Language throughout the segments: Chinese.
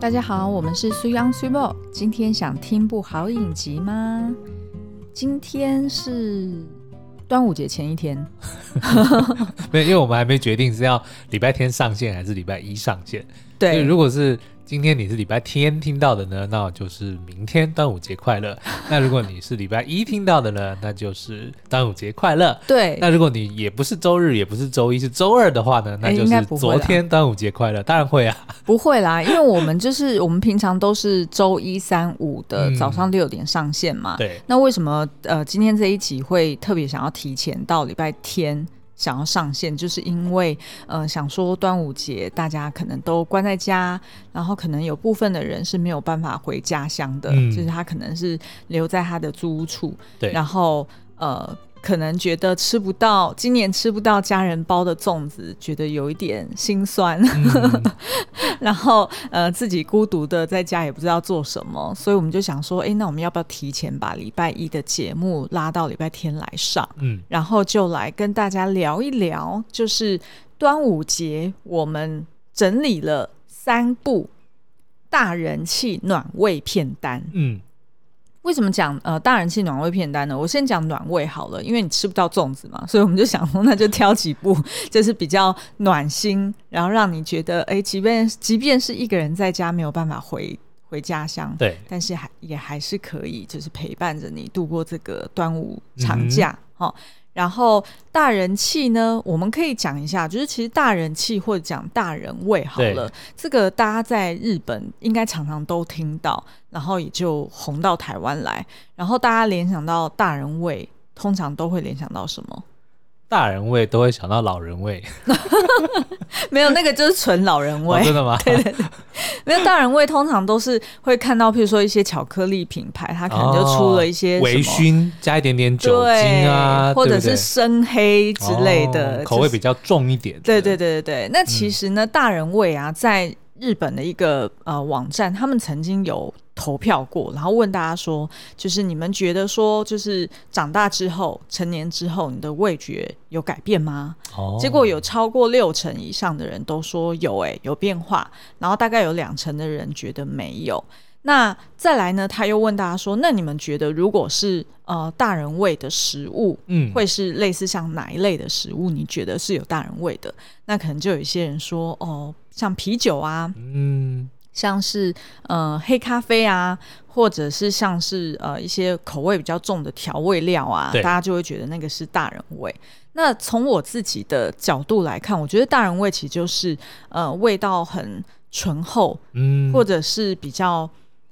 大家好，我们是水 ㄤ 水某。今天想听部好影集吗？今天是端午节前一天，没有，因为我们还没决定是要礼拜天上线还是礼拜一上线。对，如果是。今天你是礼拜天听到的呢，那就是明天端午节快乐。那如果你是礼拜一听到的呢，那就是端午节快乐。对。那如果你也不是周日，也不是周一，是周二的话呢，那就是昨天端午节快乐。当然会啊，不会啦，因为我们就是我们平常都是周一、三、五的早上六点上线嘛。嗯、对。那为什么呃今天这一集会特别想要提前到礼拜天？想要上线，就是因为呃，想说端午节大家可能都关在家，然后可能有部分的人是没有办法回家乡的，嗯、就是他可能是留在他的租屋处，对，然后呃。可能觉得吃不到，今年吃不到家人包的粽子，觉得有一点心酸。嗯、然后呃，自己孤独的在家也不知道做什么，所以我们就想说，哎，那我们要不要提前把礼拜一的节目拉到礼拜天来上？嗯，然后就来跟大家聊一聊，就是端午节我们整理了三部大人气暖胃片单。嗯。为什么讲呃大人气暖胃片单呢？我先讲暖胃好了，因为你吃不到粽子嘛，所以我们就想说，那就挑几部 就是比较暖心，然后让你觉得哎，即便即便是一个人在家没有办法回回家乡，对，但是还也还是可以，就是陪伴着你度过这个端午长假，哈、嗯。然后大人气呢，我们可以讲一下，就是其实大人气或者讲大人味好了，这个大家在日本应该常常都听到，然后也就红到台湾来，然后大家联想到大人味，通常都会联想到什么？大人味都会想到老人味，没有那个就是纯老人味。哦，真的吗？对对对，没有大人味，通常都是会看到，譬如说一些巧克力品牌，它可能就出了一些微醺，加一点点酒精啊，或者是深黑之类的，哦就是，口味比较重一点。对对对对对，那其实呢，嗯、大人味啊，在日本的一个呃网站，他们曾经有。投票过，然后问大家说，就是你们觉得说，就是长大之后、成年之后，你的味觉有改变吗？哦，结果有超过六成以上的人都说有，诶，有变化。然后大概有两成的人觉得没有。那再来呢？他又问大家说，那你们觉得，如果是呃大人味的食物，嗯，会是类似像哪一类的食物？你觉得是有大人味的？那可能就有一些人说，哦，像啤酒啊，嗯。像是呃黑咖啡啊，或者是像是呃一些口味比较重的调味料啊，大家就会觉得那个是大人味。那从我自己的角度来看，我觉得大人味其实就是呃味道很醇厚，嗯，或者是比较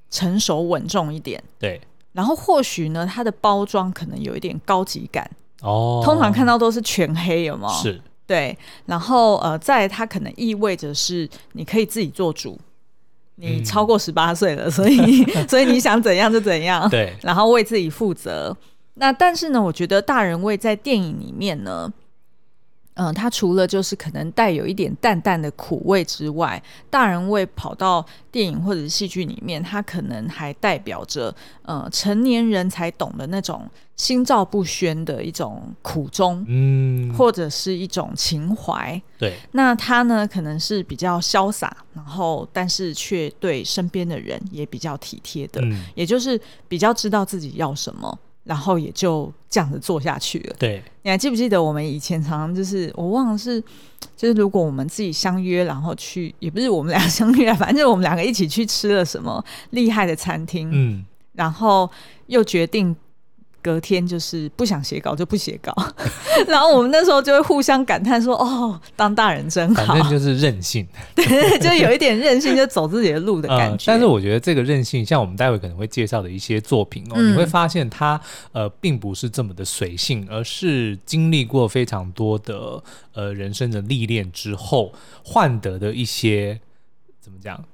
成熟稳重一点。对，然后或许呢，它的包装可能有一点高级感哦。通常看到都是全黑，有吗？是，对。然后呃，再它可能意味着是你可以自己做主。你超过十八岁了，嗯、所以所以你想怎样就怎样，对，然后为自己负责。那但是呢，我觉得大人味在电影里面呢。嗯，它除了就是可能带有一点淡淡的苦味之外，大人味跑到电影或者是戏剧里面，它可能还代表着呃成年人才懂的那种心照不宣的一种苦衷，嗯，或者是一种情怀。对，那他呢可能是比较潇洒，然后但是却对身边的人也比较体贴的，嗯，也就是比较知道自己要什么。然后也就这样子做下去了。对，你还记不记得我们以前常常就是我忘了是，就是如果我们自己相约，然后去，也不是我们俩相约，反正我们两个一起去吃了什么厉害的餐厅，嗯，然后又决定。隔天就是不想写稿就不写稿，然后我们那时候就会互相感叹说：“哦，当大人真好。”反正就是任性，对，就有一点任性，就走自己的路的 感觉。呃、但是我觉得这个任性，像我们待会可能会介绍的一些作品哦，嗯、你会发现它呃并不是这么的随性，而是经历过非常多的呃人生的历练之后换得的一些怎么讲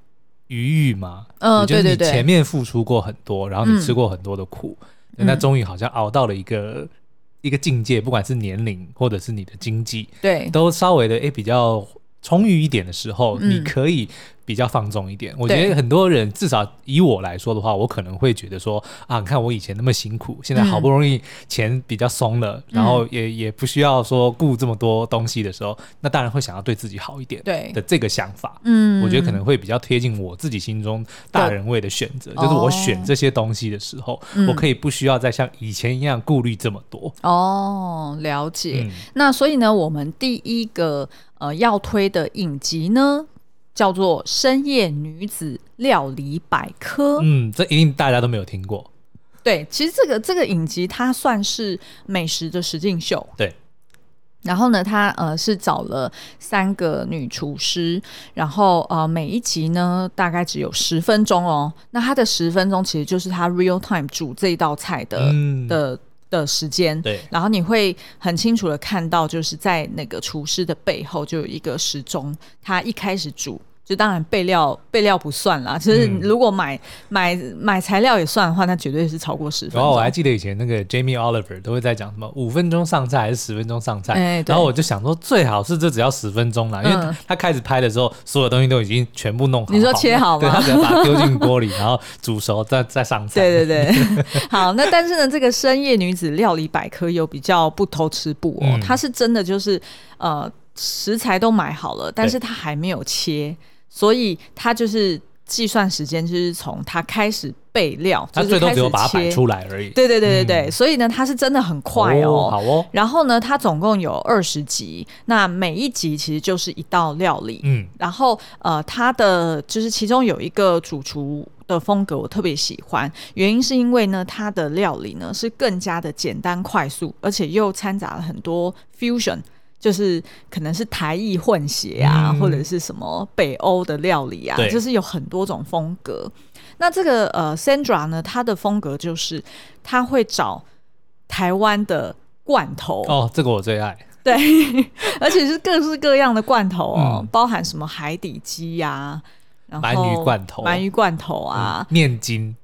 余裕嘛？嗯、呃，就是你前面付出过很多，然后你吃过很多的苦。嗯那终于好像熬到了一个、嗯、一个境界，不管是年龄或者是你的经济，对，都稍微的诶比较充裕一点的时候，嗯、你可以比较放纵一点。我觉得很多人，至少以我来说的话，我可能会觉得说啊，你看我以前那么辛苦，现在好不容易钱比较松了，嗯、然后也也不需要说顾这么多东西的时候，那当然会想要对自己好一点。对的这个想法，嗯，我觉得可能会比较贴近我自己心中大人味的选择，就是我选这些东西的时候，哦、我可以不需要再像以前一样顾虑这么多。哦，了解。嗯、那所以呢，我们第一个呃要推的影集呢，叫做《深夜女子料理百科》。嗯，这一定大家都没有听过。对，其实这个这个影集它算是美食的实境秀。对。然后呢，它呃是找了三个女厨师，然后呃每一集呢大概只有十分钟哦。那它的十分钟其实就是它 real time 煮这一道菜的、嗯、的的时间。对。然后你会很清楚的看到，就是在那个厨师的背后就有一个时钟，他一开始煮。就当然备料备料不算啦，其实如果买、嗯、买买材料也算的话，那绝对是超过十分钟。然后我还记得以前那个 Jamie Oliver 都会在讲什么五分钟上菜还是十分钟上菜，欸、然后我就想说最好是这只要十分钟啦，因为他，他开始拍的时候，所有东西都已经全部弄好。你说切好吗？对，他只要把它丢进锅里，然后煮熟再 再上菜。对对对，好，那但是呢，这个深夜女子料理百科又比较不偷吃不哦，嗯、它是真的就是呃食材都买好了，但是它还没有切。所以他就是计算时间，就是从他开始备料，他最多只有把它摆出来而已。对对对对对，嗯、所以呢，他是真的很快哦。哦好哦。然后呢，他总共有二十集，那每一集其实就是一道料理。嗯。然后呃，他的就是其中有一个主厨的风格我特别喜欢，原因是因为呢，他的料理呢是更加的简单快速，而且又掺杂了很多 fusion。就是可能是台意混血啊，嗯、或者是什么北欧的料理啊，就是有很多种风格。那这个呃，Sandra 呢，她的风格就是她会找台湾的罐头哦，这个我最爱。对，而且是各式各样的罐头哦，嗯、包含什么海底鸡呀、啊，然后鳗鱼罐头、鳗鱼罐头啊，嗯、面筋。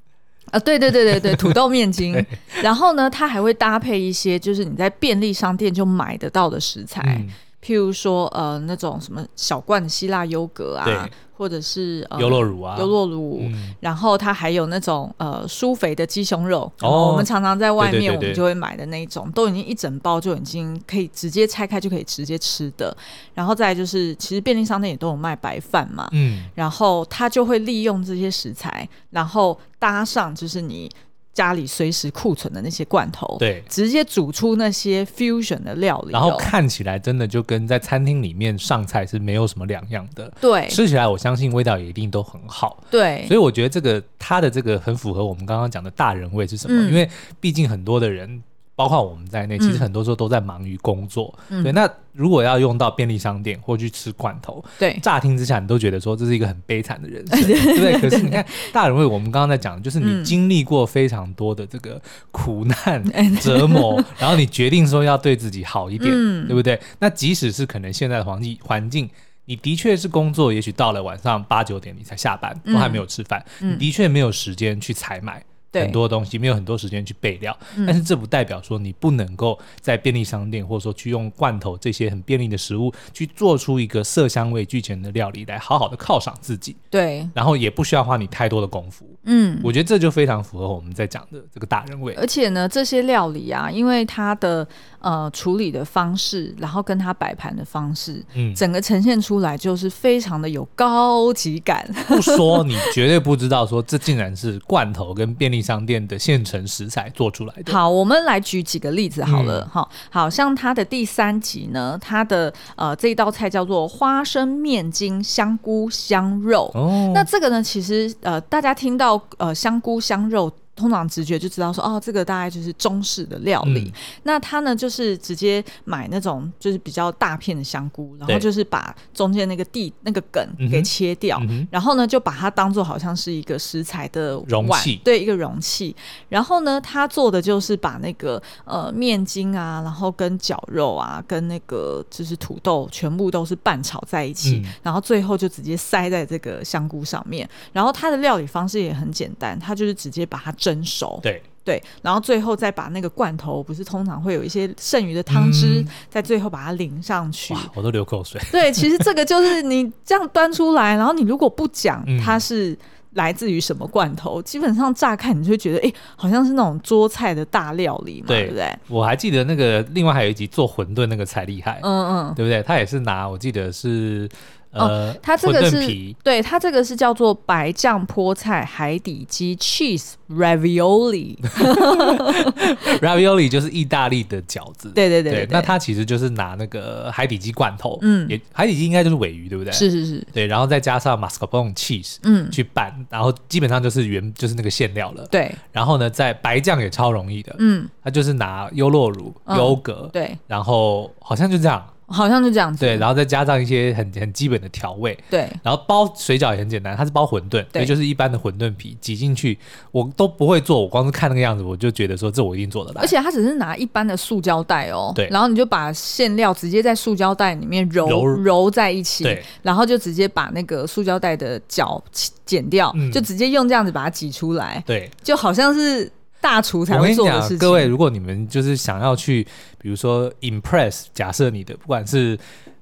啊，对对对对对，土豆面筋，然后呢，它还会搭配一些就是你在便利商店就买得到的食材，嗯、譬如说呃那种什么小罐的希腊优格啊，或者是优酪乳啊，优酪乳，嗯、然后它还有那种呃舒肥的鸡胸肉，哦，我们常常在外面我们就会买的那种，都已经一整包就已经可以直接拆开就可以直接吃的，然后再来就是其实便利商店也都有卖白饭嘛，嗯，然后它就会利用这些食材，然后。搭上就是你家里随时库存的那些罐头，对，直接煮出那些 fusion 的料理，然后看起来真的就跟在餐厅里面上菜是没有什么两样的。对，吃起来我相信味道也一定都很好。对，所以我觉得这个它的这个很符合我们刚刚讲的大人味是什么？嗯、因为毕竟很多的人。包括我们在内，其实很多时候都在忙于工作。嗯、对，那如果要用到便利商店或去吃罐头，对，乍听之下你都觉得说这是一个很悲惨的人生，对不对？可是你看大人为，我们刚刚在讲，就是你经历过非常多的这个苦难、嗯、折磨，然后你决定说要对自己好一点，嗯、对不对？那即使是可能现在的环境环境，你的确是工作，也许到了晚上八九点你才下班，都还没有吃饭，嗯、你的确没有时间去采买。对很多东西没有很多时间去备料，嗯、但是这不代表说你不能够在便利商店或者说去用罐头这些很便利的食物去做出一个色香味俱全的料理来好好的犒赏自己。对，然后也不需要花你太多的功夫。嗯，我觉得这就非常符合我们在讲的这个大人味。而且呢，这些料理啊，因为它的呃处理的方式，然后跟它摆盘的方式，嗯，整个呈现出来就是非常的有高级感。不说你绝对不知道，说这竟然是罐头跟便利。商店的现成食材做出来的。好，我们来举几个例子好了。哈、嗯，好像它的第三集呢，它的呃这一道菜叫做花生面筋香菇香肉。哦，那这个呢，其实呃大家听到呃香菇香肉。通常直觉就知道说，哦，这个大概就是中式的料理。嗯、那他呢，就是直接买那种就是比较大片的香菇，然后就是把中间那个蒂那个梗给切掉，嗯嗯、然后呢就把它当做好像是一个食材的容器，对，一个容器。然后呢，他做的就是把那个呃面筋啊，然后跟绞肉啊，跟那个就是土豆全部都是拌炒在一起，嗯、然后最后就直接塞在这个香菇上面。然后他的料理方式也很简单，他就是直接把它蒸熟，对对，然后最后再把那个罐头，不是通常会有一些剩余的汤汁，嗯、在最后把它淋上去。哇，我都流口水。对，其实这个就是你这样端出来，然后你如果不讲它是来自于什么罐头，嗯、基本上乍看你就会觉得，哎，好像是那种桌菜的大料理嘛，对，对不对？我还记得那个另外还有一集做馄饨那个才厉害，嗯嗯，对不对？他也是拿，我记得是。哦，它这个是对，它这个是叫做白酱菠菜海底鸡 cheese ravioli，ravioli 就是意大利的饺子。对对对，对，对，那它其实就是拿那个海底鸡罐头，嗯，也海底鸡应该就是尾鱼，对不对？是是是，对，然后再加上 mascarpone cheese，嗯，去拌，然后基本上就是原就是那个馅料了。对，然后呢，在白酱也超容易的，嗯，它就是拿优酪乳、优格，对，然后好像就这样。好像就这样子，对，然后再加上一些很很基本的调味，对，然后包水饺也很简单，它是包馄饨，对，就是一般的馄饨皮挤进去，我都不会做，我光是看那个样子，我就觉得说这我一定做得来。而且它只是拿一般的塑胶袋哦，对，然后你就把馅料直接在塑胶袋里面揉揉，揉在一起，对，然后就直接把那个塑胶袋的角剪掉，嗯，就直接用这样子把它挤出来，对，就好像是。大厨才会做的事情。各位，如果你们就是想要去，比如说 impress，假设你的不管是。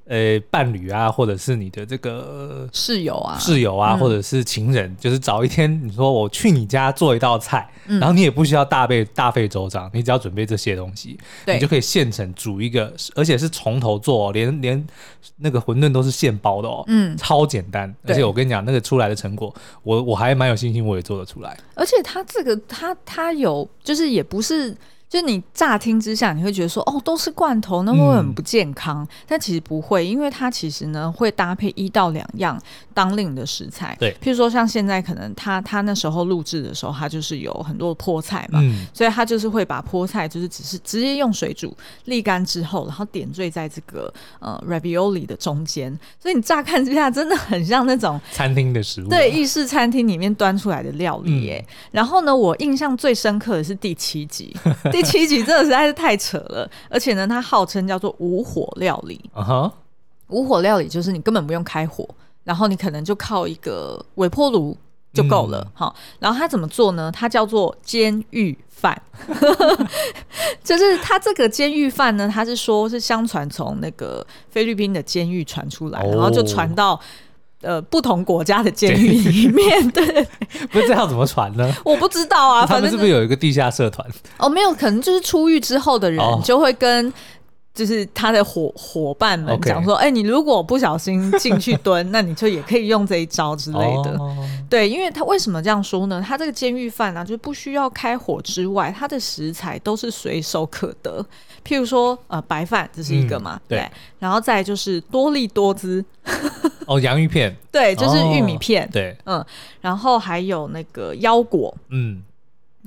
呃，伴侣啊，或者是你的这个室友啊，室友啊，嗯、或者是情人，就是找一天，你说我去你家做一道菜，嗯、然后你也不需要大费大费周章，你只要准备这些东西，你就可以现成煮一个，而且是从头做，连连那个馄饨都是现包的哦，嗯，超简单，而且我跟你讲，那个出来的成果，我我还蛮有信心，我也做得出来。而且它这个，它它有，就是也不是。就你乍听之下，你会觉得说，哦，都是罐头，那会很不健康。嗯、但其实不会，因为它其实呢会搭配一到两样当令的食材。对，譬如说像现在可能他他那时候录制的时候，他就是有很多菠菜嘛，嗯、所以他就是会把菠菜就是只是直接用水煮沥干之后，然后点缀在这个呃 ravioli 的中间。所以你乍看之下真的很像那种餐厅的食物，对，意式餐厅里面端出来的料理耶。嗯、然后呢，我印象最深刻的是第七集。第七集真的实在是太扯了，而且呢，它号称叫做无火料理。Uh huh. 无火料理就是你根本不用开火，然后你可能就靠一个微波炉就够了。好、嗯，然后它怎么做呢？它叫做监狱饭，就是它这个监狱饭呢，它是说是相传从那个菲律宾的监狱传出来，然后就传到。呃，不同国家的监狱里 面，对，不是这样怎么传呢？我不知道啊，他们是不是有一个地下社团？哦，没有，可能就是出狱之后的人就会跟，就是他的伙伙伴们讲说，哎，你如果不小心进去蹲，那你就也可以用这一招之类的。对，因为他为什么这样说呢？他这个监狱饭呢，就不需要开火之外，他的食材都是随手可得。譬如说，呃，白饭这是一个嘛，对，然后再就是多利多滋。哦，洋芋片，对，就是玉米片，对，嗯，然后还有那个腰果，嗯，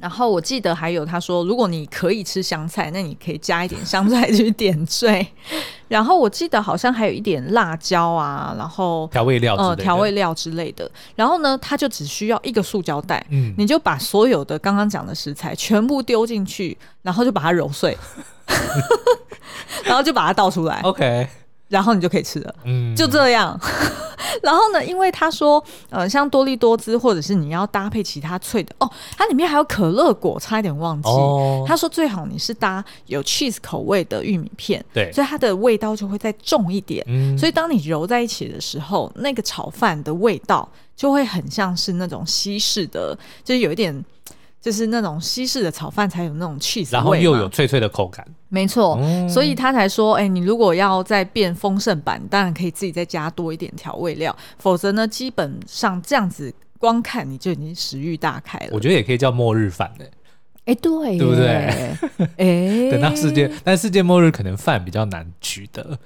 然后我记得还有他说，如果你可以吃香菜，那你可以加一点香菜去点缀，然后我记得好像还有一点辣椒啊，然后调味料，嗯，调味料之类的，然后呢，他就只需要一个塑胶袋，嗯，你就把所有的刚刚讲的食材全部丢进去，然后就把它揉碎，然后就把它倒出来，OK。然后你就可以吃了，嗯，就这样。然后呢，因为他说，呃，像多利多滋，或者是你要搭配其他脆的哦，它里面还有可乐果，差一点忘记。哦，他说最好你是搭有 cheese 口味的玉米片，对，所以它的味道就会再重一点。嗯，所以当你揉在一起的时候，那个炒饭的味道就会很像是那种西式的，就是有一点。就是那种西式的炒饭才有那种 cheese，然后又有脆脆的口感。没错，嗯、所以他才说，哎、欸，你如果要再变丰盛版，当然可以自己再加多一点调味料，否则呢，基本上这样子光看你就已经食欲大开了。我觉得也可以叫末日饭呢。哎、欸，对，对不对？哎、欸，等到世界，但世界末日可能饭比较难取得。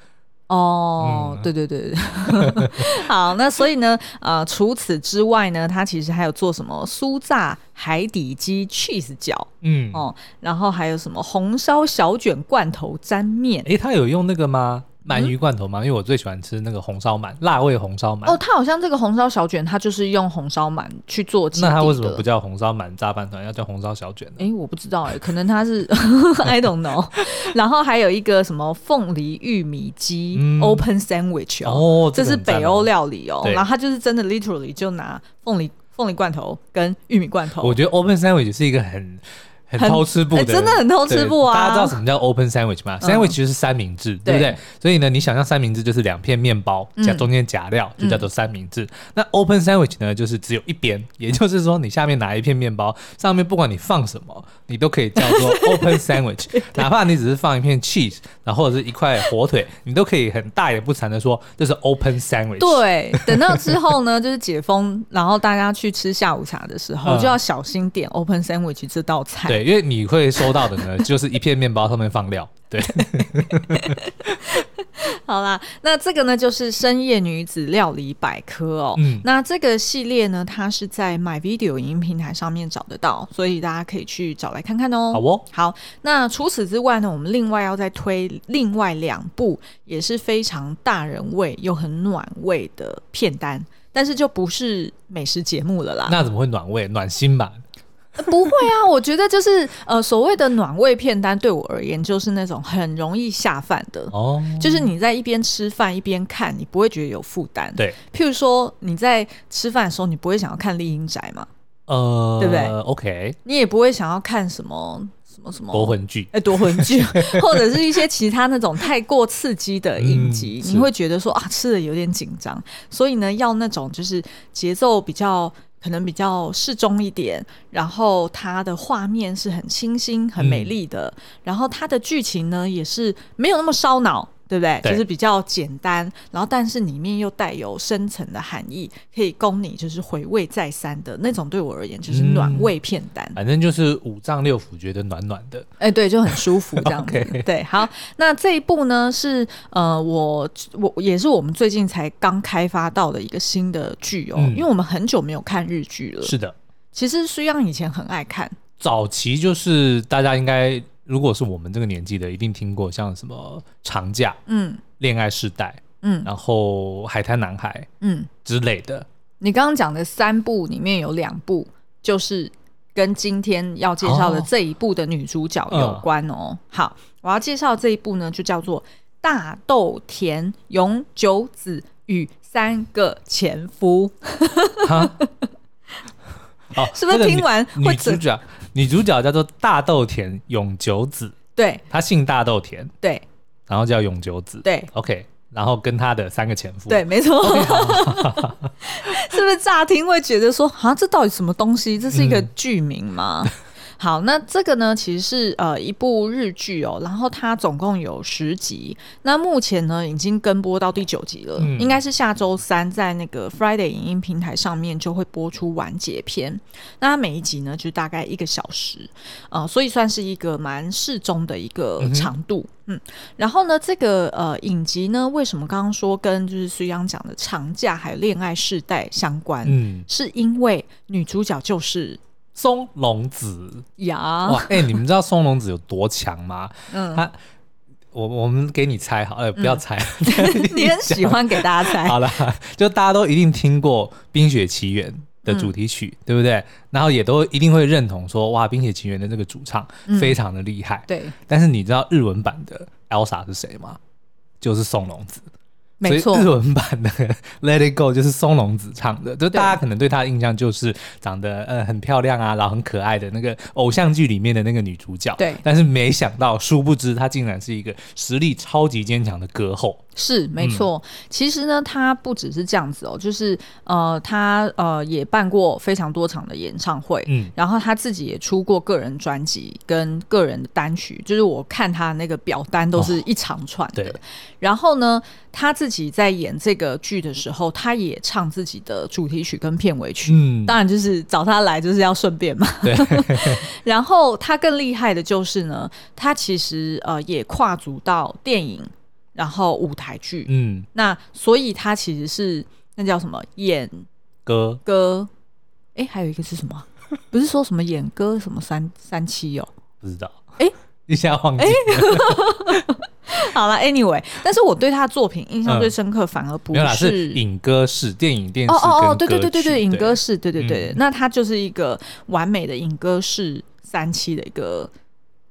哦，对对对对，好，那所以呢，呃，除此之外呢，它其实还有做什么？酥炸海底鸡 cheese 饺，嗯，哦，然后还有什么？红烧小卷罐头沾面，诶，它有用那个吗？鳗鱼罐头吗？因为我最喜欢吃那个红烧鳗，辣味红烧鳗。哦，它好像这个红烧小卷，它就是用红烧鳗去做。那它为什么不叫红烧鳗炸饭团，要叫红烧小卷呢？哎，我不知道哎，可能它是 I don't know。然后还有一个什么凤梨玉米鸡 open sandwich 哦，这是北欧料理哦。然后它就是真的 literally 就拿凤梨凤梨罐头跟玉米罐头。我觉得 open sandwich 是一个很。很偷吃不的，真的很偷吃不啊！大家知道什么叫 open sandwich 吗？sandwich 就是三明治，对不对？所以呢，你想象三明治就是两片面包夹中间夹料，就叫做三明治。那 open sandwich 呢，就是只有一边，也就是说，你下面拿一片面包，上面不管你放什么，你都可以叫做 open sandwich。哪怕你只是放一片 cheese，然后或者是一块火腿，你都可以很大言不惭的说这是 open sandwich。对，等到之后呢，就是解封，然后大家去吃下午茶的时候，就要小心点 open sandwich 这道菜。对，因为你会收到的呢，就是一片面包上面放料。对，好啦，那这个呢，就是深夜女子料理百科哦。嗯，那这个系列呢，它是在 My Video 影音平台上面找得到，所以大家可以去找来看看哦。好哦，好。那除此之外呢，我们另外要再推另外两部，也是非常大人味又很暖胃的片单，但是就不是美食节目了啦。那怎么会暖胃？暖心吧？不会啊，我觉得就是呃，所谓的暖胃片单，对我而言就是那种很容易下饭的哦，就是你在一边吃饭一边看，你不会觉得有负担。对，譬如说你在吃饭的时候，你不会想要看《丽英宅》嘛？呃，对不对？OK，你也不会想要看什么什么什么夺魂剧，哎，夺魂剧，或者是一些其他那种太过刺激的影集，嗯、你会觉得说啊，吃的有点紧张，所以呢，要那种就是节奏比较。可能比较适中一点，然后它的画面是很清新、很美丽的，嗯、然后它的剧情呢也是没有那么烧脑。对不对？对，就是比较简单，然后但是里面又带有深层的含义，可以供你就是回味再三的那种。对我而言，就是暖胃片单。嗯、反正就是五脏六腑觉得暖暖的，哎，对，就很舒服这样子。对，好，那这一部呢是呃，我我也是我们最近才刚开发到的一个新的剧哦，嗯、因为我们很久没有看日剧了。是的，其实虽然以前很爱看，早期就是大家应该。如果是我们这个年纪的，一定听过像什么长假、嗯，恋爱世代，嗯，然后海滩男孩，嗯之类的。你刚刚讲的三部里面有两部，就是跟今天要介绍的这一部的女主角有关哦。哦好，我要介绍这一部呢，就叫做《大豆田永久子与三个前夫》哈。哦，是不是听完会主角？女主角叫做大豆田永久子，对，她姓大豆田，对，然后叫永久子，对，OK，然后跟她的三个前夫，对，没错，okay, 是不是乍听会觉得说，啊，这到底什么东西？这是一个剧名吗？嗯好，那这个呢，其实是呃一部日剧哦，然后它总共有十集，那目前呢已经跟播到第九集了，嗯、应该是下周三在那个 Friday 影音平台上面就会播出完结篇。那它每一集呢就大概一个小时，呃，所以算是一个蛮适中的一个长度，嗯，嗯。然后呢，这个呃影集呢，为什么刚刚说跟就是须央讲的长假还有恋爱世代相关？嗯，是因为女主角就是。松隆子呀，哇，哎、欸，你们知道松隆子有多强吗？嗯，他，我我们给你猜好，哎、欸，不要猜，嗯、你很喜欢给大家猜。好了，就大家都一定听过《冰雪奇缘》的主题曲，嗯、对不对？然后也都一定会认同说，哇，《冰雪奇缘》的这个主唱非常的厉害。嗯、对，但是你知道日文版的 Elsa 是谁吗？就是松隆子。没错，日文版的 《Let It Go》就是松隆子唱的，就大家可能对她的印象就是长得呃很漂亮啊，然后很可爱的那个偶像剧里面的那个女主角。对，但是没想到，殊不知她竟然是一个实力超级坚强的歌后。是没错，嗯、其实呢，他不只是这样子哦，就是呃，他呃也办过非常多场的演唱会，嗯，然后他自己也出过个人专辑跟个人的单曲，就是我看他那个表单都是一长串的。哦、然后呢，他自己在演这个剧的时候，他也唱自己的主题曲跟片尾曲，嗯，当然就是找他来就是要顺便嘛。对，然后他更厉害的就是呢，他其实呃也跨足到电影。然后舞台剧，嗯，那所以他其实是那叫什么演歌歌，哎，还有一个是什么？不是说什么演歌什么三三七哦？不知道，哎，一下忘记。好了，Anyway，但是我对他的作品印象最深刻，反而不是影歌式电影电视哦哦哦，对对对对对，影歌式，对对对，那他就是一个完美的影歌式三期的一个。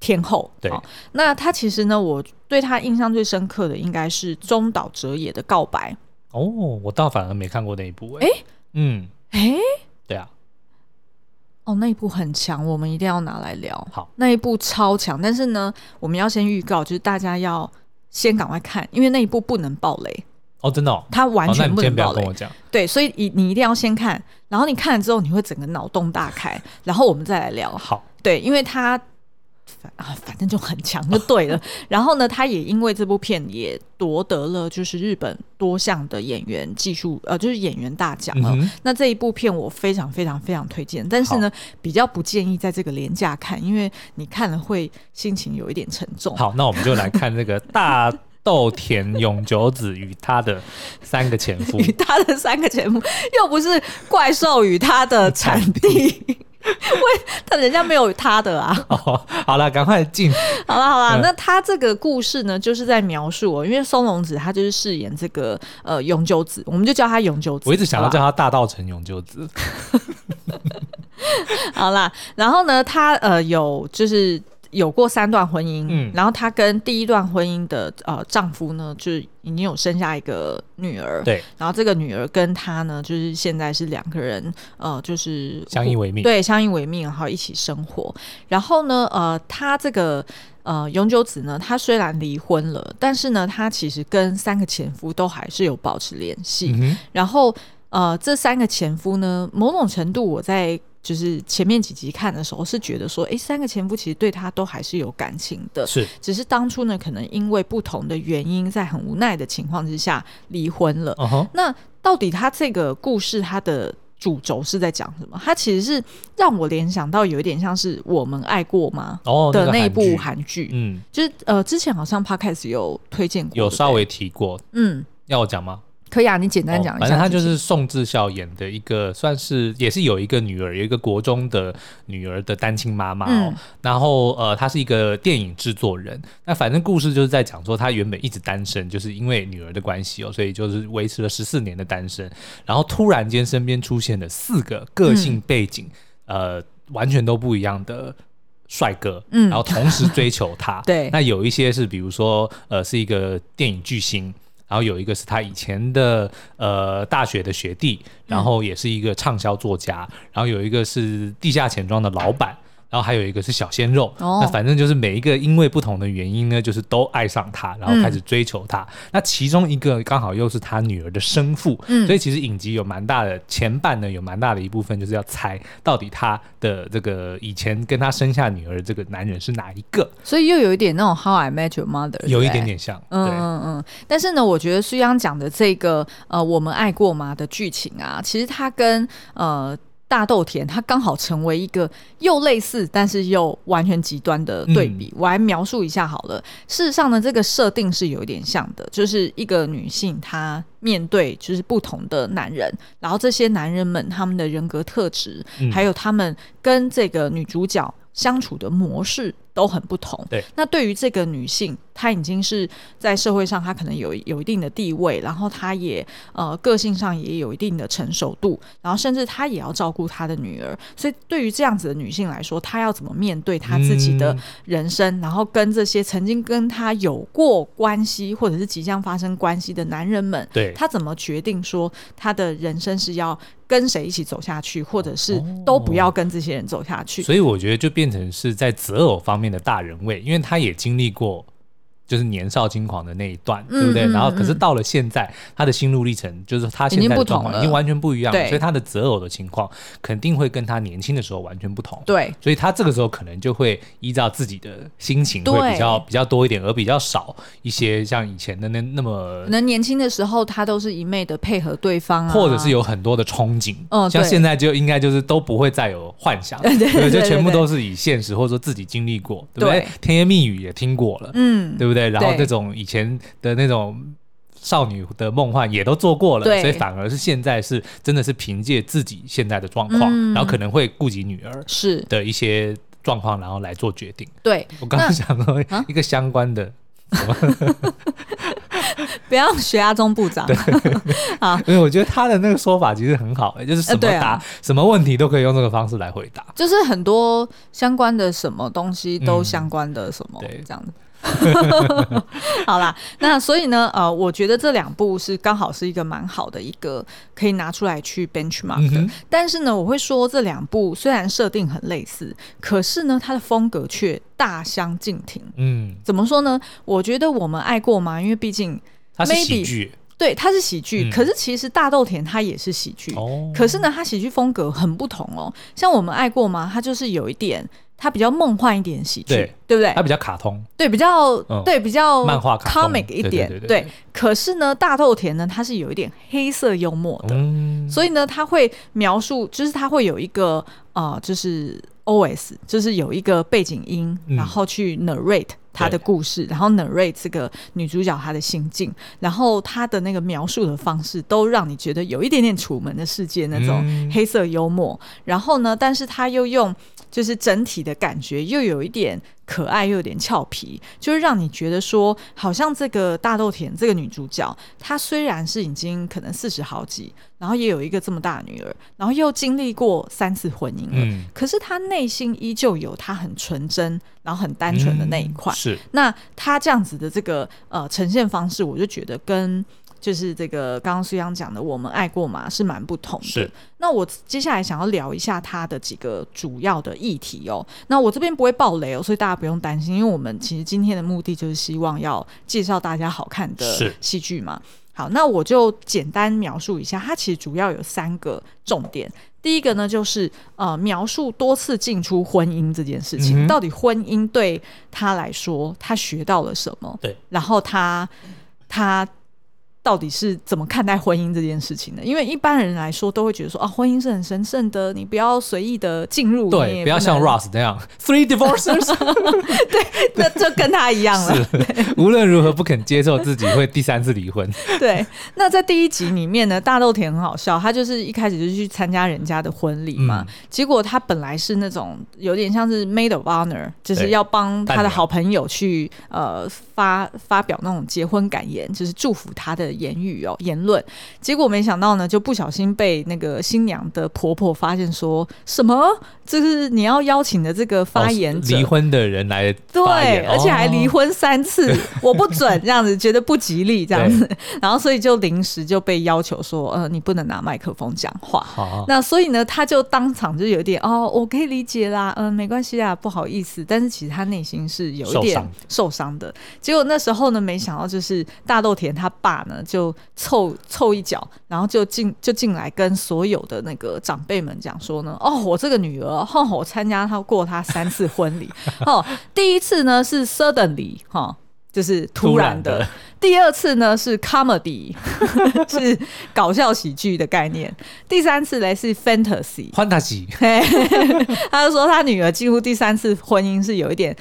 天后，对，那他其实呢，我对他印象最深刻的应该是中岛哲也的告白。哦，我倒反而没看过那一部，哎，欸、嗯，哎、欸，对啊，哦，那一部很强，我们一定要拿来聊。好，那一部超强，但是呢，我们要先预告，就是大家要先赶快看，因为那一部不能爆雷。哦，真的哦，它完全不能爆雷。哦、跟我讲。对，所以你你一定要先看，然后你看了之后，你会整个脑洞大开，然后我们再来聊。好，对，因为它。啊，反正就很强就对了。然后呢，他也因为这部片也夺得了就是日本多项的演员技术呃，就是演员大奖了。嗯、那这一部片我非常非常非常推荐，但是呢，比较不建议在这个廉价看，因为你看了会心情有一点沉重。好，那我们就来看这个大豆田永久子与他的三个前夫，与他的三个前夫，又不是怪兽与他的产地。喂，他人家没有他的啊！哦，好了，赶快进。好了好了，嗯、那他这个故事呢，就是在描述哦，因为松隆子他就是饰演这个呃永久子，我们就叫他永久子。我一直想要叫他大道成永久子。好啦，然后呢，他呃有就是。有过三段婚姻，嗯，然后她跟第一段婚姻的呃丈夫呢，就是已经有生下一个女儿，对，然后这个女儿跟她呢，就是现在是两个人，呃，就是相依为命，对，相依为命，然后一起生活。然后呢，呃，她这个呃永久子呢，她虽然离婚了，但是呢，她其实跟三个前夫都还是有保持联系。嗯，然后呃，这三个前夫呢，某种程度我在。就是前面几集看的时候，是觉得说，哎，三个前夫其实对他都还是有感情的，是，只是当初呢，可能因为不同的原因，在很无奈的情况之下离婚了。Uh huh. 那到底他这个故事，他的主轴是在讲什么？它其实是让我联想到有一点像是我们爱过吗？哦，的那一部韩剧，嗯，就是呃，之前好像 Podcast 有推荐过，有稍微提过，嗯，要我讲吗？可以啊，你简单讲一下。反正他就是宋智孝演的一个，算是也是有一个女儿，有一个国中的女儿的单亲妈妈哦。嗯、然后呃，他是一个电影制作人。那反正故事就是在讲说，他原本一直单身，就是因为女儿的关系哦，所以就是维持了十四年的单身。然后突然间身边出现了四个个性背景、嗯、呃完全都不一样的帅哥，嗯，然后同时追求他。对，那有一些是比如说呃是一个电影巨星。然后有一个是他以前的呃大学的学弟，然后也是一个畅销作家，然后有一个是地下钱庄的老板。然后还有一个是小鲜肉，哦、那反正就是每一个因为不同的原因呢，就是都爱上他，然后开始追求他。嗯、那其中一个刚好又是他女儿的生父，嗯、所以其实影集有蛮大的前半呢，有蛮大的一部分就是要猜到底他的这个以前跟他生下女儿的这个男人是哪一个。所以又有一点那种 How I Met Your Mother，有一点点像，嗯嗯嗯。但是呢，我觉得苏央讲的这个呃，我们爱过吗的剧情啊，其实它跟呃。大豆田，它刚好成为一个又类似，但是又完全极端的对比。嗯、我来描述一下好了。事实上呢，这个设定是有一点像的，就是一个女性，她面对就是不同的男人，然后这些男人们他们的人格特质，嗯、还有他们跟这个女主角相处的模式都很不同。对，那对于这个女性，她已经是在社会上，她可能有有一定的地位，然后她也呃个性上也有一定的成熟度，然后甚至她也要照顾她的女儿。所以对于这样子的女性来说，她要怎么面对她自己的人生，嗯、然后跟这些曾经跟她有过关系或者是即将发生关系的男人们，对，她怎么决定说她的人生是要跟谁一起走下去，或者是都不要跟这些人走下去？所以我觉得就变成是在择偶方面面的大人味，因为他也经历过。就是年少轻狂的那一段，嗯、对不对？嗯、然后，可是到了现在，嗯、他的心路历程就是他现在的状况已经完全不一样了，所以他的择偶的情况肯定会跟他年轻的时候完全不同。对，所以他这个时候可能就会依照自己的心情会比较比较多一点，而比较少一些像以前的那那么。可能年轻的时候他都是一昧的配合对方啊，或者是有很多的憧憬。嗯，像现在就应该就是都不会再有幻想，对，对，对，对，对，就全部都是以现实或者说自己经历过，对不对？对甜言蜜语也听过了，嗯，对不对？然后这种。以前的那种少女的梦幻也都做过了，对。所以反而是现在是真的是凭借自己现在的状况，嗯、然后可能会顾及女儿是。的一些状况，然后来做决定。对，我刚刚想说一个相关的，不要学阿中部长。对。好，因为我觉得他的那个说法其实很好，就是什么答、啊、什么问题都可以用这个方式来回答，就是很多相关的什么东西都相关的什么、这样子。好啦，那所以呢，呃，我觉得这两部是刚好是一个蛮好的一个可以拿出来去 benchmark 的。嗯、但是呢，我会说这两部虽然设定很类似，可是呢，它的风格却大相径庭。嗯，怎么说呢？我觉得我们爱过吗？因为毕竟它是喜剧。对，它是喜剧，嗯、可是其实大豆田它也是喜剧，哦、可是呢，它喜剧风格很不同哦。像我们爱过吗？它就是有一点，它比较梦幻一点喜剧，对，对不对？它比较卡通，对，比较、嗯、对，比较漫画 comic 一点，对，对，对，对。可是呢，大豆田呢，它是有一点黑色幽默的，嗯、所以呢，它会描述，就是它会有一个呃，就是 OS，就是有一个背景音，嗯、然后去 narrate。他的故事，然后 narrate 这个女主角她的心境，然后她的那个描述的方式，都让你觉得有一点点楚门的世界那种黑色幽默。嗯、然后呢，但是他又用就是整体的感觉又有一点可爱，又有点俏皮，就是让你觉得说，好像这个大豆田这个女主角，她虽然是已经可能四十好几，然后也有一个这么大的女儿，然后又经历过三次婚姻了，嗯、可是她内心依旧有她很纯真，然后很单纯的那一块。嗯是，那她这样子的这个呃呈现方式，我就觉得跟就是这个刚刚苏央讲的“我们爱过嘛”是蛮不同的。是，那我接下来想要聊一下他的几个主要的议题哦。那我这边不会爆雷哦，所以大家不用担心，因为我们其实今天的目的就是希望要介绍大家好看的戏剧嘛。好，那我就简单描述一下，它其实主要有三个重点。第一个呢，就是呃，描述多次进出婚姻这件事情，嗯、到底婚姻对他来说，他学到了什么？对，然后他他。到底是怎么看待婚姻这件事情的？因为一般人来说都会觉得说啊，婚姻是很神圣的，你不要随意的进入，对，不，不要像 Ross 那样 three divorces，对，那就跟他一样了。是无论如何不肯接受自己会第三次离婚。对，那在第一集里面呢，大豆田很好笑，他就是一开始就去参加人家的婚礼嘛，嗯、结果他本来是那种有点像是 maid of honor，就是要帮他的好朋友去呃发发表那种结婚感言，就是祝福他的。言语哦，言论，结果没想到呢，就不小心被那个新娘的婆婆发现，说什么？这是你要邀请的这个发言者？离婚的人来对，而且还离婚三次，我不准这样子，觉得不吉利这样子，然后所以就临时就被要求说，呃，你不能拿麦克风讲话。那所以呢，他就当场就有点哦，我可以理解啦，嗯，没关系啊，不好意思，但是其实他内心是有一点受伤的。结果那时候呢，没想到就是大豆田他爸呢。就凑凑一脚，然后就进就进来跟所有的那个长辈们讲说呢，哦，我这个女儿，哈，我参加她过她三次婚礼，哦，第一次呢是 suddenly 哈，就是突然的，然的第二次呢是 comedy，是搞笑喜剧的概念，第三次呢是 fantasy，fantasy，他就说他女儿几乎第三次婚姻是有一点。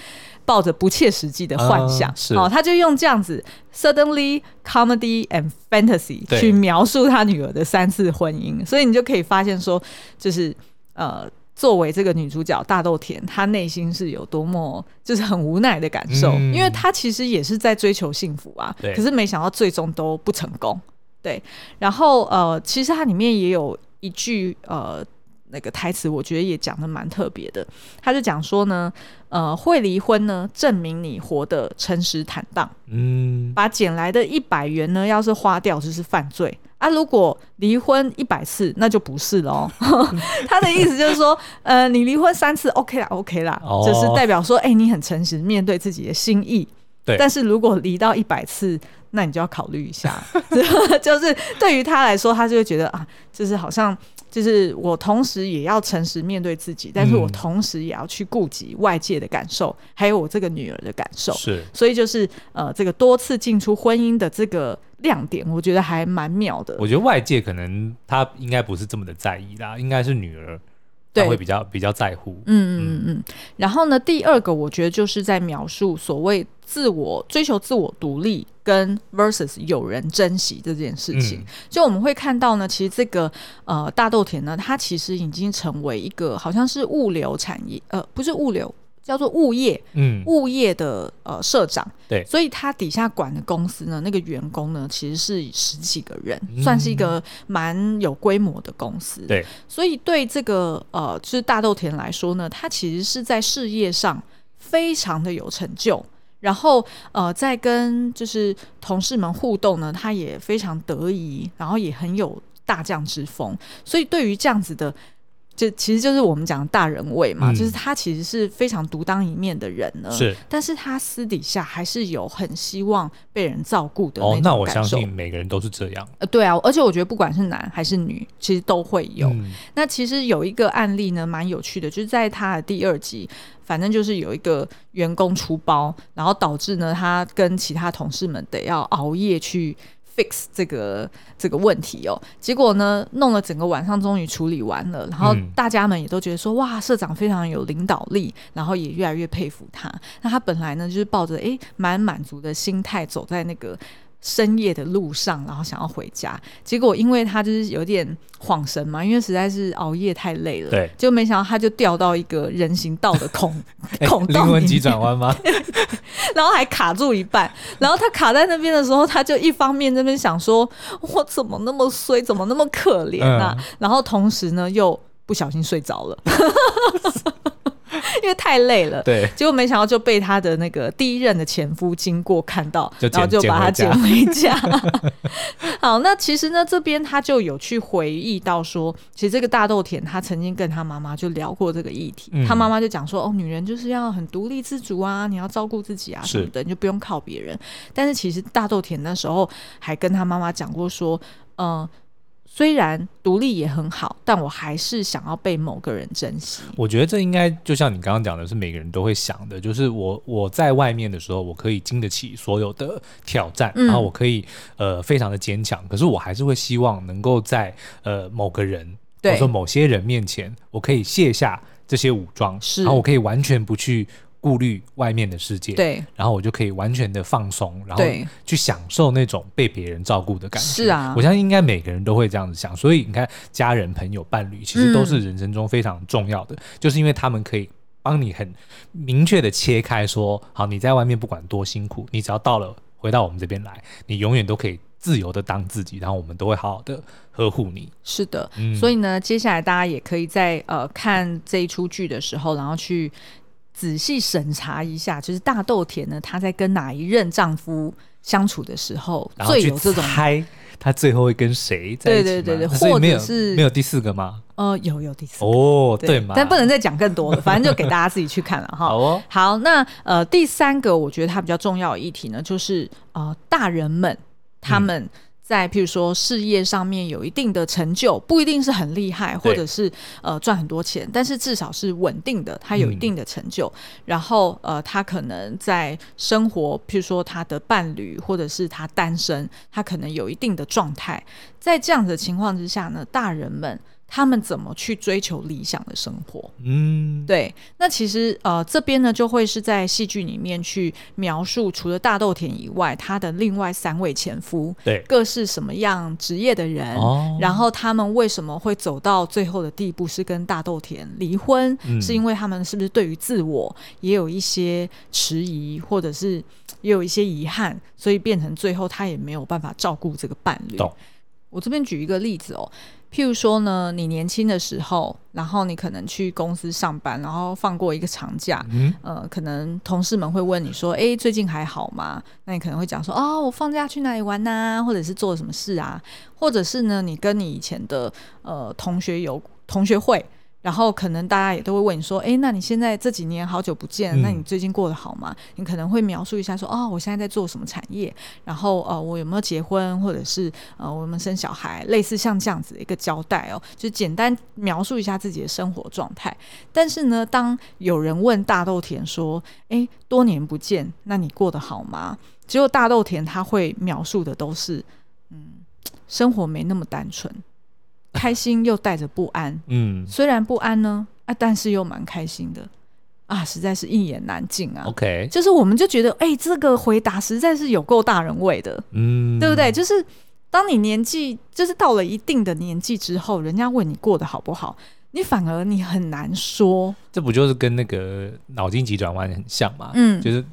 抱着不切实际的幻想，哦，他就用这样子 suddenly comedy and fantasy 去描述他女儿的三次婚姻，所以你就可以发现说，就是呃，作为这个女主角大豆田，她内心是有多么就是很无奈的感受，因为她其实也是在追求幸福啊，可是没想到最终都不成功，对，然后呃，其实它里面也有一句呃。那个台词我觉得也讲的蛮特别的，他就讲说呢，呃，会离婚呢，证明你活得诚实坦荡，嗯，把捡来的一百元呢，要是花掉就是犯罪啊。如果离婚一百次，那就不是喽。他的意思就是说，呃，你离婚三次，OK 啦，OK 啦，哦、就是代表说，哎、欸，你很诚实面对自己的心意。对，但是如果离到一百次，那你就要考虑一下，就是对于他来说，他就会觉得啊，就是好像。就是我同时也要诚实面对自己，但是我同时也要去顾及外界的感受，嗯、还有我这个女儿的感受。是，所以就是呃，这个多次进出婚姻的这个亮点，我觉得还蛮妙的。我觉得外界可能他应该不是这么的在意啦，应该是女儿。对，会比较比较在乎。嗯嗯嗯嗯。然后呢，第二个我觉得就是在描述所谓自我追求、自我独立跟 versus 有人珍惜这件事情。嗯、就我们会看到呢，其实这个呃大豆田呢，它其实已经成为一个好像是物流产业，呃，不是物流。叫做物业，嗯，物业的呃社长，对，所以他底下管的公司呢，那个员工呢，其实是十几个人，嗯、算是一个蛮有规模的公司，对，所以对这个呃，就是大豆田来说呢，他其实是在事业上非常的有成就，然后呃，在跟就是同事们互动呢，他也非常得意，然后也很有大将之风。所以对于这样子的。就其实就是我们讲的大人味嘛，嗯、就是他其实是非常独当一面的人呢。是，但是他私底下还是有很希望被人照顾的。哦，那我相信每个人都是这样。呃，对啊，而且我觉得不管是男还是女，其实都会有。嗯、那其实有一个案例呢，蛮有趣的，就是在他的第二集，反正就是有一个员工出包，然后导致呢，他跟其他同事们得要熬夜去。Fix 这个这个问题哦，结果呢，弄了整个晚上，终于处理完了。然后大家们也都觉得说，哇，社长非常有领导力，然后也越来越佩服他。那他本来呢，就是抱着诶蛮满足的心态走在那个。深夜的路上，然后想要回家，结果因为他就是有点恍神嘛，因为实在是熬夜太累了，对，就没想到他就掉到一个人行道的孔 孔灵魂急转弯吗？然后还卡住一半，然后他卡在那边的时候，他就一方面那边想说，我怎么那么衰，怎么那么可怜啊？嗯、然后同时呢，又不小心睡着了。因为太累了，对，结果没想到就被他的那个第一任的前夫经过看到，然后就把他捡回家。好，那其实呢，这边他就有去回忆到说，其实这个大豆田他曾经跟他妈妈就聊过这个议题，嗯、他妈妈就讲说，哦，女人就是要很独立自主啊，你要照顾自己啊什么的，你就不用靠别人。但是其实大豆田那时候还跟他妈妈讲过说，嗯、呃。虽然独立也很好，但我还是想要被某个人珍惜。我觉得这应该就像你刚刚讲的，是每个人都会想的，就是我我在外面的时候，我可以经得起所有的挑战，嗯、然后我可以呃非常的坚强。可是我还是会希望能够在呃某个人对或者说某些人面前，我可以卸下这些武装，然后我可以完全不去。顾虑外面的世界，对，然后我就可以完全的放松，然后去享受那种被别人照顾的感觉。是啊，我相信应该每个人都会这样子想。所以你看，家人、朋友、伴侣，其实都是人生中非常重要的，嗯、就是因为他们可以帮你很明确的切开，说好，你在外面不管多辛苦，你只要到了回到我们这边来，你永远都可以自由的当自己，然后我们都会好好的呵护你。是的，嗯、所以呢，接下来大家也可以在呃看这一出剧的时候，然后去。仔细审查一下，就是大豆田呢，她在跟哪一任丈夫相处的时候，最有这种猜她最后会跟谁在一起？对对对对，或者是没有第四个吗？呃，有有第四个哦，对嘛？但不能再讲更多了，反正就给大家自己去看了哈。好哦，好，那呃，第三个我觉得它比较重要的议题呢，就是呃，大人们他们。在譬如说事业上面有一定的成就，不一定是很厉害，或者是呃赚很多钱，但是至少是稳定的，他有一定的成就。嗯、然后呃，他可能在生活，譬如说他的伴侣，或者是他单身，他可能有一定的状态。在这样的情况之下呢，大人们。他们怎么去追求理想的生活？嗯，对。那其实呃，这边呢就会是在戏剧里面去描述，除了大豆田以外，他的另外三位前夫，对，各是什么样职业的人，哦、然后他们为什么会走到最后的地步，是跟大豆田离婚？嗯、是因为他们是不是对于自我也有一些迟疑，或者是也有一些遗憾，所以变成最后他也没有办法照顾这个伴侣？懂我这边举一个例子哦。譬如说呢，你年轻的时候，然后你可能去公司上班，然后放过一个长假，嗯，呃，可能同事们会问你说：“哎，最近还好吗？”那你可能会讲说：“哦，我放假去哪里玩呐？或者是做了什么事啊？或者是呢，你跟你以前的呃同学有同学会。”然后可能大家也都会问你说，哎，那你现在这几年好久不见，嗯、那你最近过得好吗？你可能会描述一下说，哦，我现在在做什么产业，然后呃，我有没有结婚，或者是呃，我们生小孩，类似像这样子的一个交代哦，就简单描述一下自己的生活状态。但是呢，当有人问大豆田说，哎，多年不见，那你过得好吗？只有大豆田他会描述的都是，嗯，生活没那么单纯。开心又带着不安，嗯，虽然不安呢，啊，但是又蛮开心的，啊，实在是一言难尽啊。OK，就是我们就觉得，哎、欸，这个回答实在是有够大人味的，嗯，对不对？就是当你年纪，就是到了一定的年纪之后，人家问你过得好不好，你反而你很难说。这不就是跟那个脑筋急转弯很像吗？嗯，就是。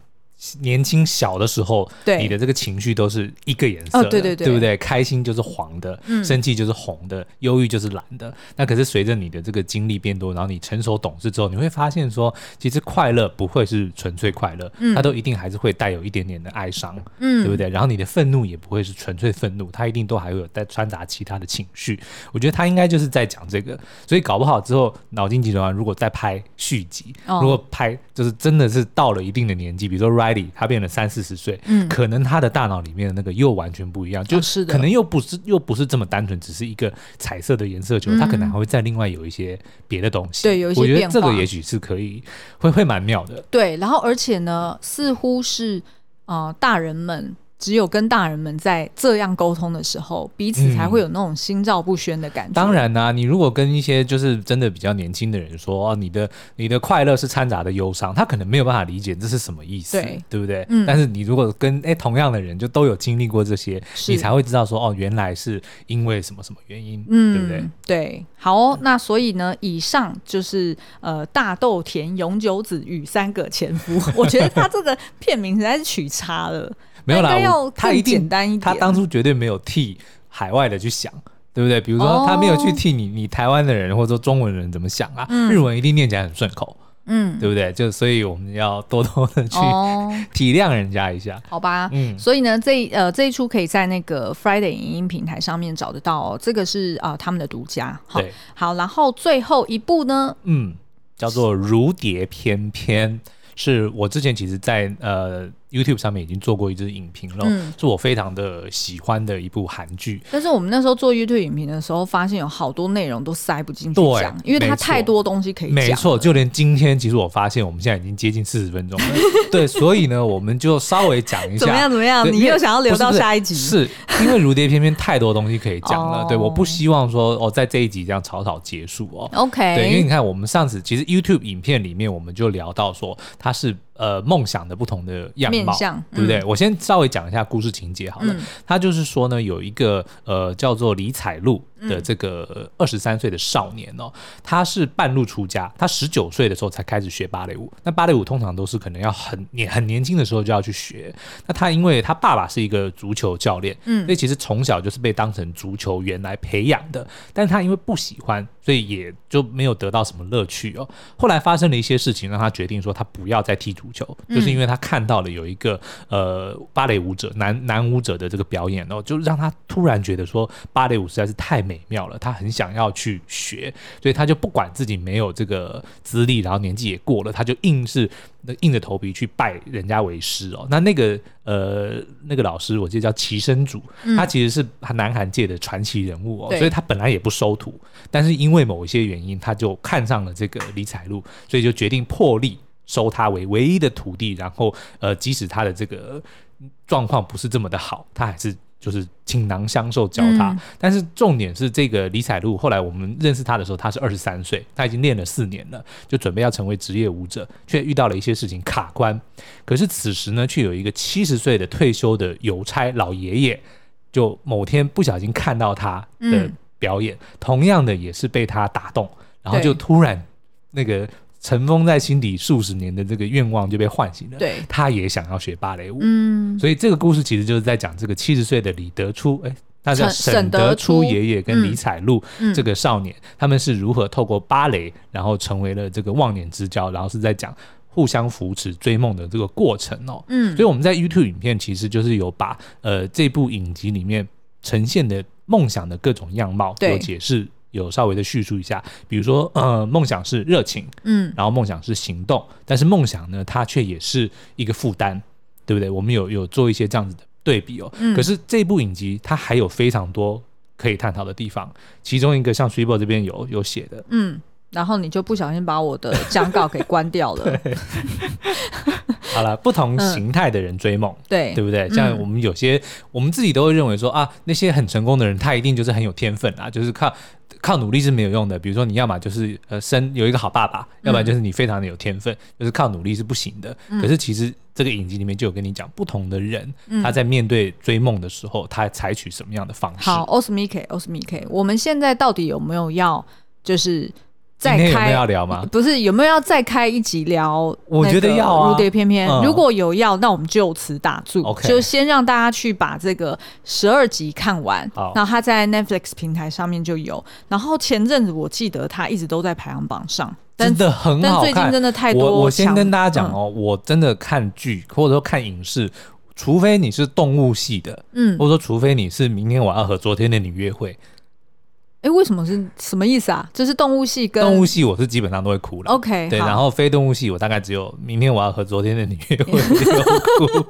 年轻小的时候，对你的这个情绪都是一个颜色的，哦，对对对，对不对？开心就是黄的，嗯、生气就是红的，忧郁就是蓝的。那可是随着你的这个经历变多，然后你成熟懂事之后，你会发现说，其实快乐不会是纯粹快乐，嗯、它都一定还是会带有一点点的哀伤，嗯，对不对？然后你的愤怒也不会是纯粹愤怒，它一定都还会有带掺杂其他的情绪。我觉得他应该就是在讲这个，所以搞不好之后脑筋急转弯如果再拍续集，哦、如果拍就是真的是到了一定的年纪，比如说 Riley 他变了三四十岁，嗯，可能他的大脑里面的那个又完全不一样，就是可能又不是又不是这么单纯，只是一个彩色的颜色球，他可能还会再另外有一些别的东西，对，有一些。我觉得这个也许是可以，会会蛮妙的。对，然后而且呢，似乎是呃大人们。只有跟大人们在这样沟通的时候，彼此才会有那种心照不宣的感觉。嗯、当然啦、啊，你如果跟一些就是真的比较年轻的人说，哦，你的你的快乐是掺杂的忧伤，他可能没有办法理解这是什么意思，对，对不对？嗯。但是你如果跟哎同样的人，就都有经历过这些，你才会知道说，哦，原来是因为什么什么原因，嗯，对不对？对。好哦，那所以呢，以上就是呃大豆田永久子与三个前夫。我觉得他这个片名实在是取差了。没有啦，他一定简单一点。他当初绝对没有替海外的去想，对不对？比如说，他没有去替你，你台湾的人或者说中文人怎么想啊？日文一定念起来很顺口，嗯，对不对？就所以我们要多多的去 体谅人家一下，好吧？嗯，所以呢，这呃这一出可以在那个 Friday 影音平台上面找得到，哦这个是啊他们的独家。好，好，然后最后一部呢，嗯，叫做《如蝶翩翩》，是我之前其实在呃。YouTube 上面已经做过一支影评了，嗯、是我非常的喜欢的一部韩剧。但是我们那时候做 YouTube 影评的时候，发现有好多内容都塞不进去讲，对因为它太多东西可以讲。没错，就连今天，其实我发现我们现在已经接近四十分钟了。对，所以呢，我们就稍微讲一下。怎么样？怎么样？你又想要留到下一集？是，是因为如蝶翩翩太多东西可以讲了。哦、对，我不希望说哦，在这一集这样草草结束哦。OK。对，因为你看，我们上次其实 YouTube 影片里面我们就聊到说，它是。呃，梦想的不同的样貌，相对不对？嗯、我先稍微讲一下故事情节好了。嗯、他就是说呢，有一个呃叫做李彩璐的这个二十三岁的少年哦，他是半路出家，他十九岁的时候才开始学芭蕾舞。那芭蕾舞通常都是可能要很年很年轻的时候就要去学。那他因为他爸爸是一个足球教练，嗯，所以其实从小就是被当成足球员来培养的。但是他因为不喜欢，所以也就没有得到什么乐趣哦。后来发生了一些事情，让他决定说他不要再踢足。足球，就是因为他看到了有一个呃芭蕾舞者男男舞者的这个表演，哦就让他突然觉得说芭蕾舞实在是太美妙了，他很想要去学，所以他就不管自己没有这个资历，然后年纪也过了，他就硬是硬着头皮去拜人家为师哦。那那个呃那个老师，我记得叫齐生主，他其实是南韩界的传奇人物哦，所以他本来也不收徒，但是因为某一些原因，他就看上了这个李彩璐，所以就决定破例。收他为唯一的徒弟，然后呃，即使他的这个状况不是这么的好，他还是就是倾囊相授教他。嗯、但是重点是，这个李彩璐后来我们认识他的时候，他是二十三岁，他已经练了四年了，就准备要成为职业舞者，却遇到了一些事情卡关。可是此时呢，却有一个七十岁的退休的邮差老爷爷，就某天不小心看到他的表演，嗯、同样的也是被他打动，然后就突然那个。尘封在心底数十年的这个愿望就被唤醒了。对，他也想要学芭蕾舞。嗯，所以这个故事其实就是在讲这个七十岁的李德初，哎，他叫沈德初爷爷跟李彩璐这个少年，他们是如何透过芭蕾，然后成为了这个忘年之交，然后是在讲互相扶持追梦的这个过程哦。嗯，所以我们在 YouTube 影片其实就是有把呃这部影集里面呈现的梦想的各种样貌有解释。有稍微的叙述一下，比如说，呃，梦想是热情，嗯，然后梦想是行动，但是梦想呢，它却也是一个负担，对不对？我们有有做一些这样子的对比哦。嗯、可是这部影集它还有非常多可以探讨的地方，其中一个像 Triple 这边有有写的，嗯，然后你就不小心把我的讲稿给关掉了。对好了，不同形态的人追梦，嗯、对对不对？像我们有些，嗯、我们自己都会认为说啊，那些很成功的人，他一定就是很有天分啊，就是靠。靠努力是没有用的，比如说你要么就是呃生有一个好爸爸，要不然就是你非常的有天分，嗯、就是靠努力是不行的。嗯、可是其实这个影集里面就有跟你讲，不同的人、嗯、他在面对追梦的时候，他采取什么样的方式。好，，Osmik Osmik，我们现在到底有没有要就是再开有没有要聊吗？不是，有没有要再开一集聊？我觉得要啊。如蝶翩翩，嗯、如果有要，那我们就此打住。OK，就先让大家去把这个十二集看完。好，然后他在 Netflix 平台上面就有。然后前阵子我记得他一直都在排行榜上，真的很好看。但最近真的太多。我我先跟大家讲哦，嗯、我真的看剧或者说看影视，除非你是动物系的，嗯，或者说除非你是明天我要和昨天的你约会。哎，为什么是什么意思啊？就是动物系跟动物系，我是基本上都会哭了。OK，对，然后非动物系，我大概只有明天我要和昨天的你约会有哭。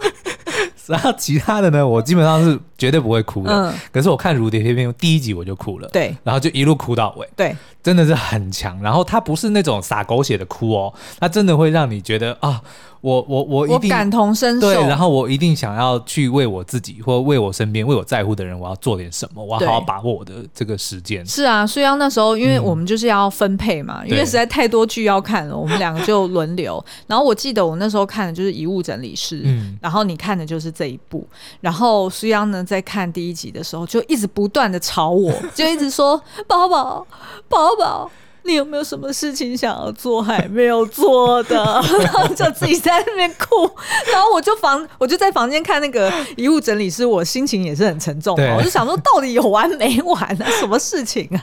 然后其他的呢，我基本上是绝对不会哭的。嗯，可是我看《如蝶翩翩》第一集我就哭了，对，然后就一路哭到尾，对，真的是很强。然后它不是那种洒狗血的哭哦，它真的会让你觉得啊。我我我一定我感同身受，对，然后我一定想要去为我自己或为我身边为我在乎的人，我要做点什么，我要好好把握我的这个时间。是啊，所以要那时候，因为我们就是要分配嘛，嗯、因为实在太多剧要看了，我们两个就轮流。然后我记得我那时候看的就是《遗物整理师》，嗯，然后你看的就是这一部。然后苏央呢，在看第一集的时候，就一直不断的吵我，就一直说：“ 宝宝，宝宝。”你有没有什么事情想要做还没有做的？然 后 就自己在那边哭，然后我就房我就在房间看那个遗物整理师，我心情也是很沉重。我就想说，到底有完没完啊？什么事情啊？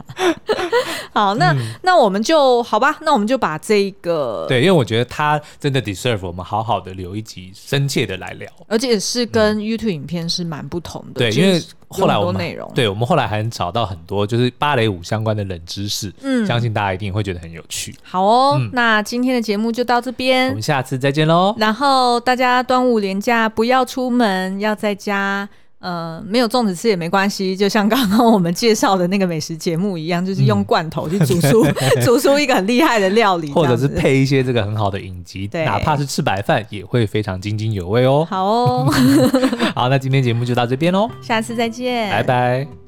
好，那、嗯、那我们就好吧，那我们就把这个对，因为我觉得他真的 deserve 我们好好的留一集，深切的来聊，而且是跟 YouTube 影片是蛮不同的。对，因为。后来我们对我们后来还找到很多就是芭蕾舞相关的冷知识，嗯，相信大家一定会觉得很有趣。好哦，嗯、那今天的节目就到这边，我们下次再见喽。然后大家端午连假不要出门，要在家。呃，没有粽子吃也没关系，就像刚刚我们介绍的那个美食节目一样，就是用罐头去煮出、嗯、煮出一个很厉害的料理，或者是配一些这个很好的影集，对，哪怕是吃白饭也会非常津津有味哦。好哦，好，那今天节目就到这边喽，下次再见，拜拜。